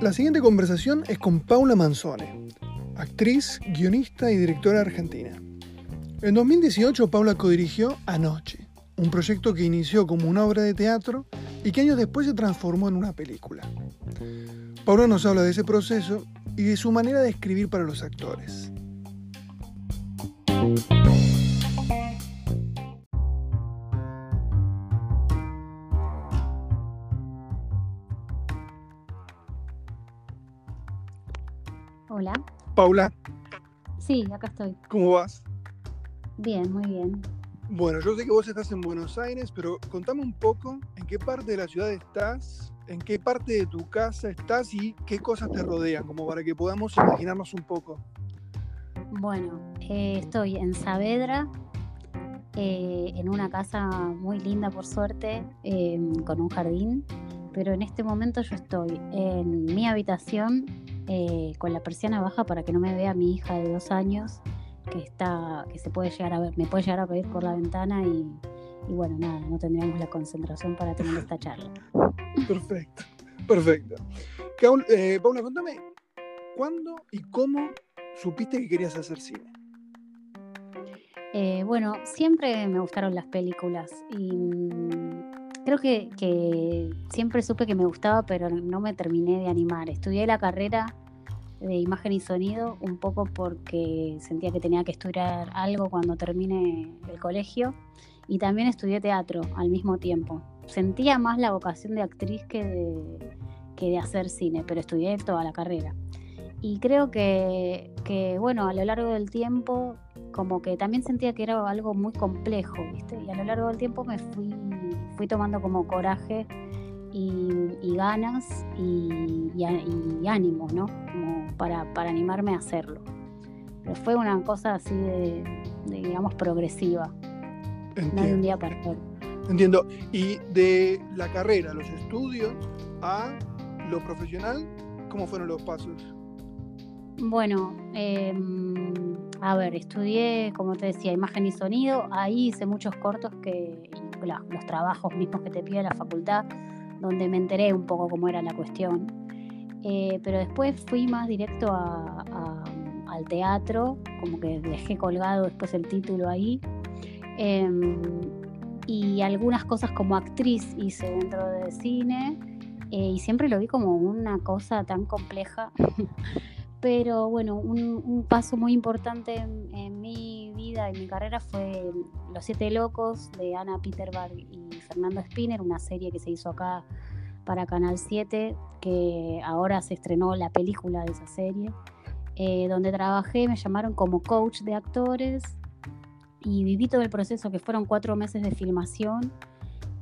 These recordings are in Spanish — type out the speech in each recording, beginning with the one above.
La siguiente conversación es con Paula Manzone, actriz, guionista y directora argentina. En 2018 Paula codirigió Anoche, un proyecto que inició como una obra de teatro y que años después se transformó en una película. Paula nos habla de ese proceso y de su manera de escribir para los actores. Paula, Sí, acá estoy. ¿cómo vas? Bien, muy bien. Bueno, yo sé que vos estás en Buenos Aires, pero contame un poco en qué parte de la ciudad estás, en qué parte de tu casa estás y qué cosas te rodean, como para que podamos imaginarnos un poco. Bueno, eh, estoy en Saavedra, eh, en una casa muy linda por suerte, eh, con un jardín, pero en este momento yo estoy en mi habitación eh, con la persiana baja para que no me vea mi hija de dos años que está, que se puede llegar a ver, me puede llegar a ver por la ventana y, y bueno, nada, no tendríamos la concentración para tener esta charla. Perfecto, perfecto. Caul- eh, Paula, contame, ¿cuándo y cómo supiste que querías hacer cine? Eh, bueno, siempre me gustaron las películas y mm, creo que, que siempre supe que me gustaba, pero no me terminé de animar. Estudié la carrera de imagen y sonido un poco porque sentía que tenía que estudiar algo cuando termine el colegio y también estudié teatro al mismo tiempo. Sentía más la vocación de actriz que de, que de hacer cine, pero estudié toda la carrera. Y creo que, que, bueno, a lo largo del tiempo como que también sentía que era algo muy complejo, ¿viste? Y a lo largo del tiempo me fui, fui tomando como coraje y, y ganas y, y ánimo, ¿no? Como para, para animarme a hacerlo. Pero fue una cosa así de, de, digamos, progresiva, no de un Entiendo, día para otro. entiendo. Y de la carrera, los estudios, a lo profesional, ¿cómo fueron los pasos? Bueno, em, a ver, estudié, como te decía, imagen y sonido. Ahí hice muchos cortos que la- los trabajos mismos que te pide la facultad, donde me enteré un poco cómo era la cuestión. Eh, pero después fui más directo a- a- al teatro, como que dejé colgado después el título ahí. Em, y algunas cosas como actriz hice dentro de cine. eh, y siempre lo vi como una cosa tan compleja pero bueno, un, un paso muy importante en, en mi vida, en mi carrera, fue Los Siete Locos de Ana Peterberg y Fernando Spinner, una serie que se hizo acá para Canal 7, que ahora se estrenó la película de esa serie, eh, donde trabajé, me llamaron como coach de actores y viví todo el proceso, que fueron cuatro meses de filmación,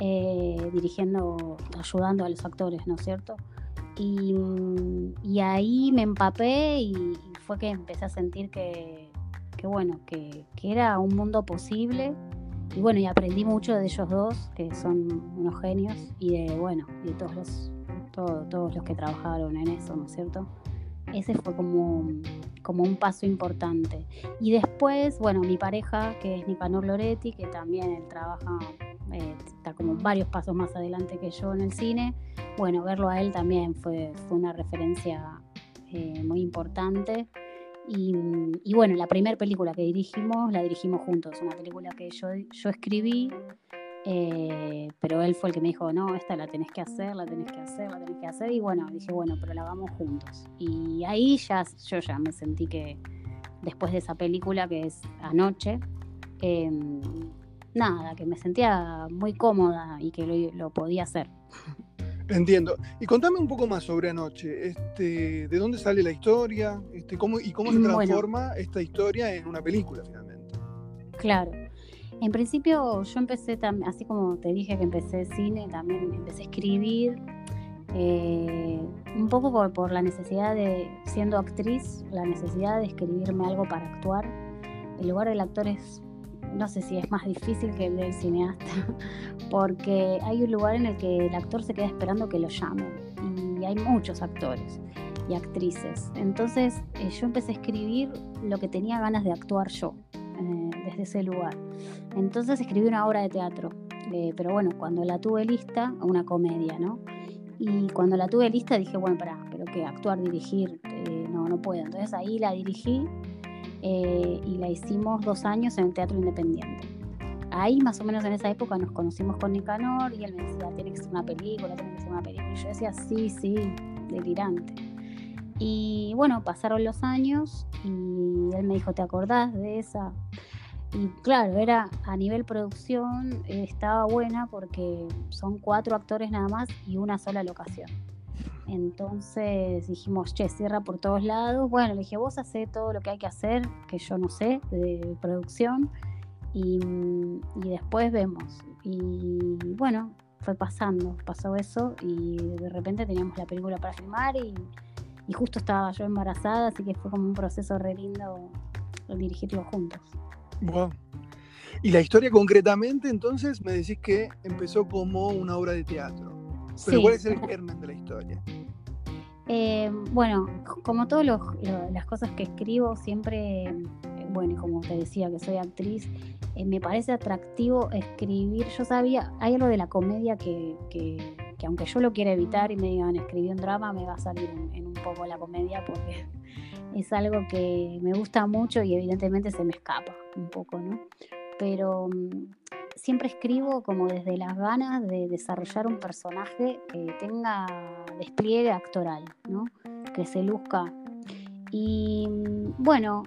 eh, dirigiendo, ayudando a los actores, ¿no es cierto? Y, y ahí me empapé y, y fue que empecé a sentir que, que bueno, que, que era un mundo posible. Y bueno, y aprendí mucho de ellos dos, que son unos genios, y de, bueno, y de todos los, todo- todos los que trabajaron en eso, ¿no es cierto? Ese fue como, como un paso importante. Y después, bueno, mi pareja, que es Nicanor Loretti, que también él trabaja, eh, está como varios pasos más adelante que yo en el cine, bueno, verlo a él también fue, fue una referencia eh, muy importante. Y, y bueno, la primera película que dirigimos, la dirigimos juntos, una película que yo, yo escribí, eh, pero él fue el que me dijo, no, esta la tenés que hacer, la tenés que hacer, la tenés que hacer. Y bueno, dije, bueno, pero la hagamos juntos. Y ahí ya, yo ya me sentí que después de esa película que es Anoche, eh, nada, que me sentía muy cómoda y que lo, lo podía hacer. Entiendo. Y contame un poco más sobre Anoche. Este, ¿De dónde sale la historia? Este, cómo, ¿Y cómo se Bueno. transforma esta historia en una película finalmente? Claro. En principio yo empecé también, así como te dije que empecé cine, también empecé a escribir, eh, un poco por, por la necesidad de, siendo actriz, la necesidad de escribirme algo para actuar. El lugar del actor es, no sé si es más difícil que el del cineasta, porque hay un lugar en el que el actor se queda esperando que lo llamen y hay muchos actores y actrices. Entonces eh, yo empecé a escribir lo que tenía ganas de actuar yo eh, desde ese lugar. Entonces escribí una obra de teatro Eh, pero bueno, cuando la tuve lista, una comedia, ¿no? Y cuando la tuve lista dije, bueno, pará, pero que actuar, dirigir, no, no puedo. Entonces ahí la dirigí eh, y la hicimos dos años en el Teatro Independiente. Ahí más o menos en esa época nos conocimos con Nicanor y él me decía, tiene que ser una película, tiene que ser una película. Y yo decía, sí, sí, delirante. Y bueno, pasaron los años y él me dijo, ¿te acordás de esa? Y claro, era a nivel producción, eh, estaba buena porque son cuatro actores nada más y una sola locación. Entonces dijimos, che, cierra por todos lados. Bueno, le dije, vos haces todo lo que hay que hacer, que yo no sé, de producción, y, y después vemos. Y bueno, fue pasando, pasó eso y de repente teníamos la película para filmar y, y justo estaba yo embarazada, así que fue como un proceso re lindo dirigirlo juntos. Wow. Y la historia concretamente, entonces, me decís que empezó como una obra de teatro. Pero ¿cuál es el germen de la historia? Eh, bueno, como todas las cosas que escribo, siempre, bueno, y como te decía que soy actriz, eh, me parece atractivo escribir. Yo sabía, hay algo de la comedia que, que, aunque yo lo quiera evitar y me digan escribí un drama, me va a salir en un poco la comedia porque es algo que me gusta mucho y evidentemente se me escapa un poco, ¿no? Pero mm, siempre escribo como desde las ganas de desarrollar un personaje que tenga despliegue actoral, ¿no? Que se luzca. Y mm, bueno,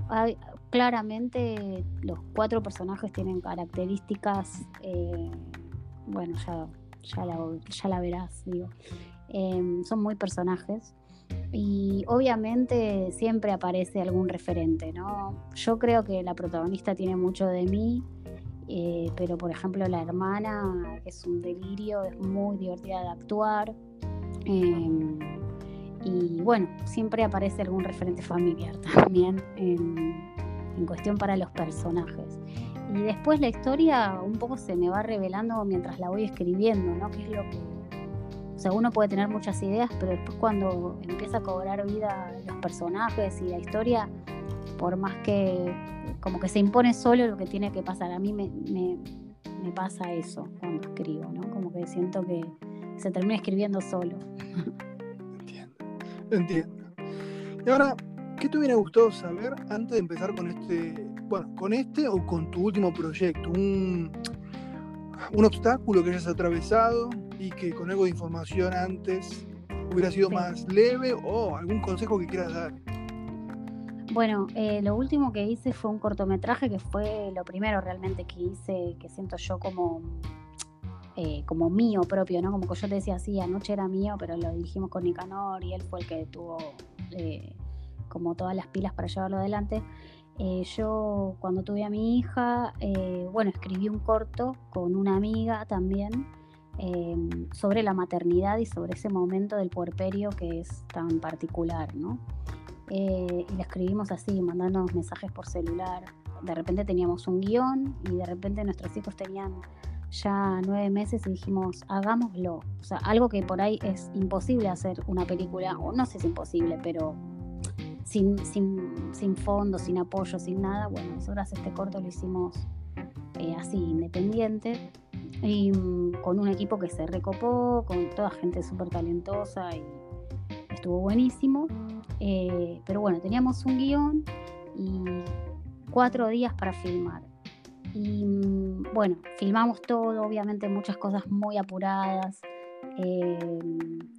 claramente los cuatro personajes tienen características, eh, bueno, ya, ya, la, ya la verás, digo. Em, son muy personajes y obviamente siempre aparece algún referente, ¿no? Yo creo que la protagonista tiene mucho de mí, eh, pero por ejemplo la hermana es un delirio, es muy divertida de actuar. Em, y bueno, siempre aparece algún referente familiar también en, en cuestión para los personajes. Y después la historia un poco se me va revelando mientras la voy escribiendo, ¿no? ¿Qué es lo que o sea, uno puede tener muchas ideas, pero después cuando empieza a cobrar vida los personajes y la historia, por más que como que se impone solo lo que tiene que pasar. A mí me, pasa eso cuando escribo, ¿no? Como que siento que se termina escribiendo solo. Entiendo, entiendo. Y ahora, ¿qué te hubiera gustado saber antes de empezar con este, bueno, con este o con tu último proyecto? Un, un obstáculo que hayas atravesado y que con algo de información antes hubiera sido más leve o algún consejo que quieras dar. Bueno, eh, lo último que hice fue un cortometraje que fue lo primero realmente que hice, que siento yo como, eh, como mío propio, ¿no? Como que yo te decía, sí, anoche era mío, pero lo dirigimos con Nicanor y él fue el que tuvo eh, como todas las pilas para llevarlo adelante. yo cuando tuve a mi hija, bueno, escribí un corto con una amiga también Em, sobre la maternidad y sobre ese momento del puerperio que es tan particular, ¿no? Eh, y la escribimos así, mandándonos mensajes por celular. De repente teníamos un guion y de repente nuestros hijos tenían ya nueve meses y dijimos, hagámoslo. O sea, algo que por ahí es imposible hacer una película, o no sé si es imposible, pero sin, sin, sin fondo, sin apoyo, sin nada. Bueno, nosotras este corto lo hicimos eh, así, independiente y mm, con un equipo que se recopó, con toda gente súper talentosa y estuvo buenísimo. Eh, pero bueno, teníamos un guion y cuatro días para filmar. Y mm, bueno, filmamos todo, obviamente muchas cosas muy apuradas. Eh,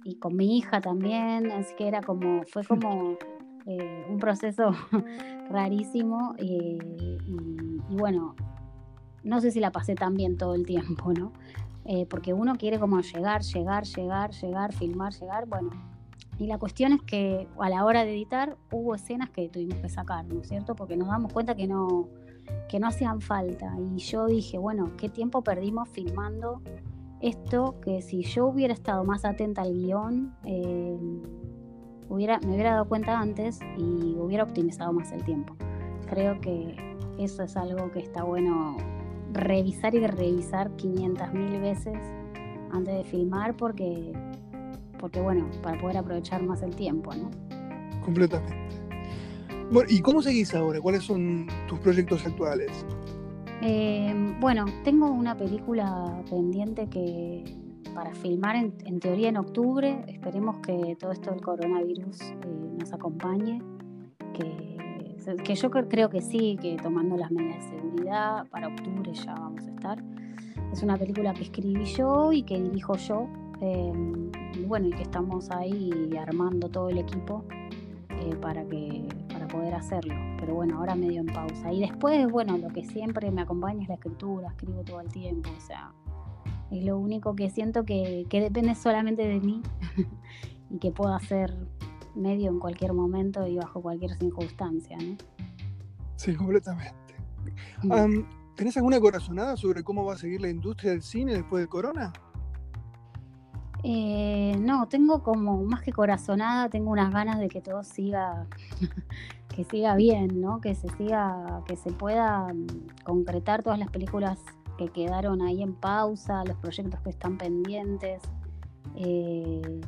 y con mi hija también, así que era como, fue como eh, un proceso rarísimo. y, y bueno, no sé si la pasé tan bien todo el tiempo, ¿no? Porque uno quiere como llegar, llegar, llegar, llegar, filmar, llegar, bueno. Y la cuestión es que a la hora de editar hubo escenas que tuvimos que sacar, ¿no es cierto? Porque nos damos cuenta que no, que no hacían falta. Y yo dije, bueno, ¿qué tiempo perdimos filmando esto? Que si yo hubiera estado más atenta al guion, eh, hubiera, me hubiera dado cuenta antes y hubiera optimizado más el tiempo. Creo que eso es algo que está bueno revisar y revisar 500 mil veces antes de filmar porque, porque, bueno, para poder aprovechar más el tiempo, ¿no? Completamente. Bueno, ¿y cómo seguís ahora? ¿Cuáles son tus proyectos actuales? Eh, bueno, tengo una película pendiente que para filmar en, teoría en octubre. Esperemos que todo esto del coronavirus eh, nos acompañe, que, que yo creo que sí, que tomando las medidas de seguridad para octubre ya vamos a estar. Es una película que escribí yo y que dirijo yo. Eh, bueno, y que estamos ahí armando todo el equipo para que poder hacerlo. Pero bueno, ahora medio en pausa. Y después, bueno, lo que siempre me acompaña es la escritura, escribo todo el tiempo, o sea, es lo único que siento que, depende solamente de mí y que puedo hacer medio en cualquier momento y bajo cualquier circunstancia, ¿no? Sí, completamente. Mm. ¿Tenés alguna corazonada sobre cómo va a seguir la industria del cine después de Corona? Eh, no, tengo como más que corazonada, tengo unas ganas de que todo siga que siga bien, ¿no? Que se siga, que se pueda mm, concretar todas las películas que quedaron ahí en pausa, los proyectos que están pendientes. Eh,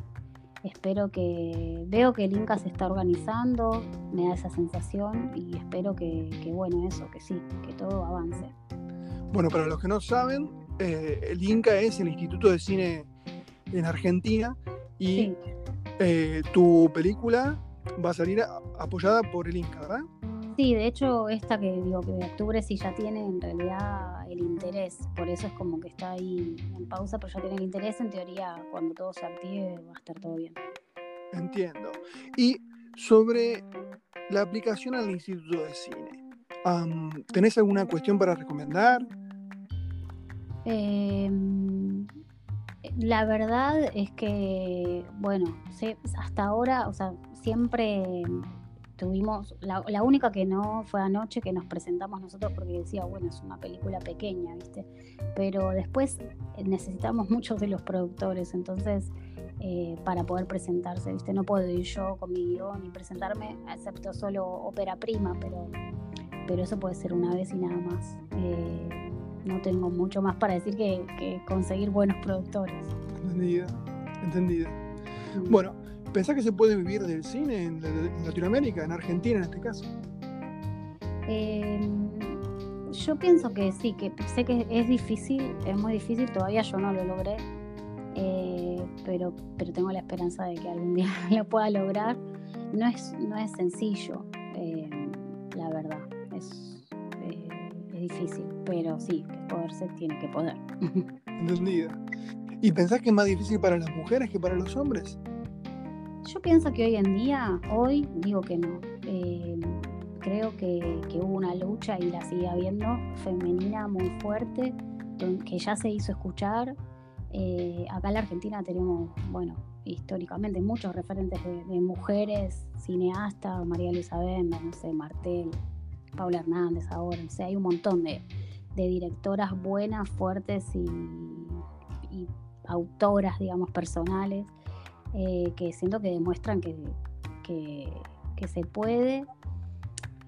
espero que veo que el Inca se está organizando, me da esa sensación y espero que, bueno, eso, que sí, que todo avance. Bueno, para los que no saben, eh, el Inca es el Instituto de Cine en Argentina y eh, tu película va a salir apoyada por el Inca, ¿verdad? Sí, de hecho, esta que digo que de octubre sí ya tiene en realidad el interés, por eso es como que está ahí en pausa, pero ya tiene el interés, en teoría cuando todo se active va a estar todo bien. Entiendo. Y sobre la aplicación al Instituto de Cine, ¿tenés alguna cuestión para recomendar? Eh, la verdad es que, bueno, hasta ahora, o sea, siempre tuvimos, la, única que no fue anoche que nos presentamos nosotros porque decía, bueno, es una película pequeña, ¿viste? Pero después necesitamos muchos de los productores, entonces, eh, para poder presentarse, ¿viste? No puedo ir yo con mi guion y presentarme, excepto solo ópera prima, pero, pero eso puede ser una vez y nada más. Eh, no tengo mucho más para decir que, conseguir buenos productores. Entendida, entendida. Bueno, ¿pensás que se puede vivir del cine en, Latinoamérica, en Argentina en este caso? Em, yo pienso que sí, que sé que es difícil, es muy difícil, todavía yo no lo logré, eh, pero, pero tengo la esperanza de que algún día lo pueda lograr. No es, no es sencillo, eh, la verdad, es difícil, pero sí, poderse tiene que poder. Entendida. ¿Y pensás que es más difícil para las mujeres que para los hombres? Yo pienso que hoy en día, hoy digo que no. Eh, creo que, hubo una lucha y la sigue habiendo femenina muy fuerte, que ya se hizo escuchar. Eh, acá en la Argentina tenemos, bueno, históricamente muchos referentes de, mujeres, cineastas, María Elizabeth, no sé, Martel, Paula Hernández ahora, o sea, hay un montón de, directoras buenas, fuertes y, autoras, digamos, personales, eh, que siento que demuestran que, se puede.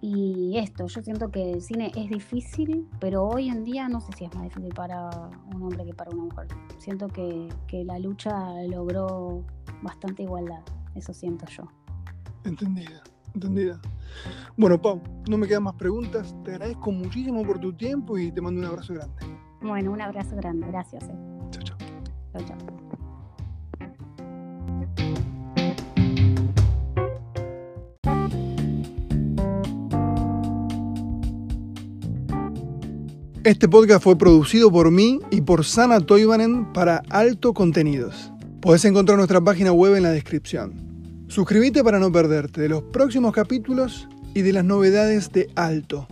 Y esto, yo siento que el cine es difícil, pero hoy en día no sé si es más difícil para un hombre que para una mujer. Siento que, que la lucha logró bastante igualdad, eso siento yo. Entendida, entendida. Bueno, Pau, no me quedan más preguntas. Te agradezco muchísimo por tu tiempo y te mando un abrazo grande. Bueno, un abrazo grande. Gracias. Eh. Chao, chao. Chao, chao. Este podcast fue producido por mí y por Sana Toivanen para Alto Contenidos. Puedes encontrar nuestra página web en la descripción. Suscríbete para no perderte de los próximos capítulos y de las novedades de Alto.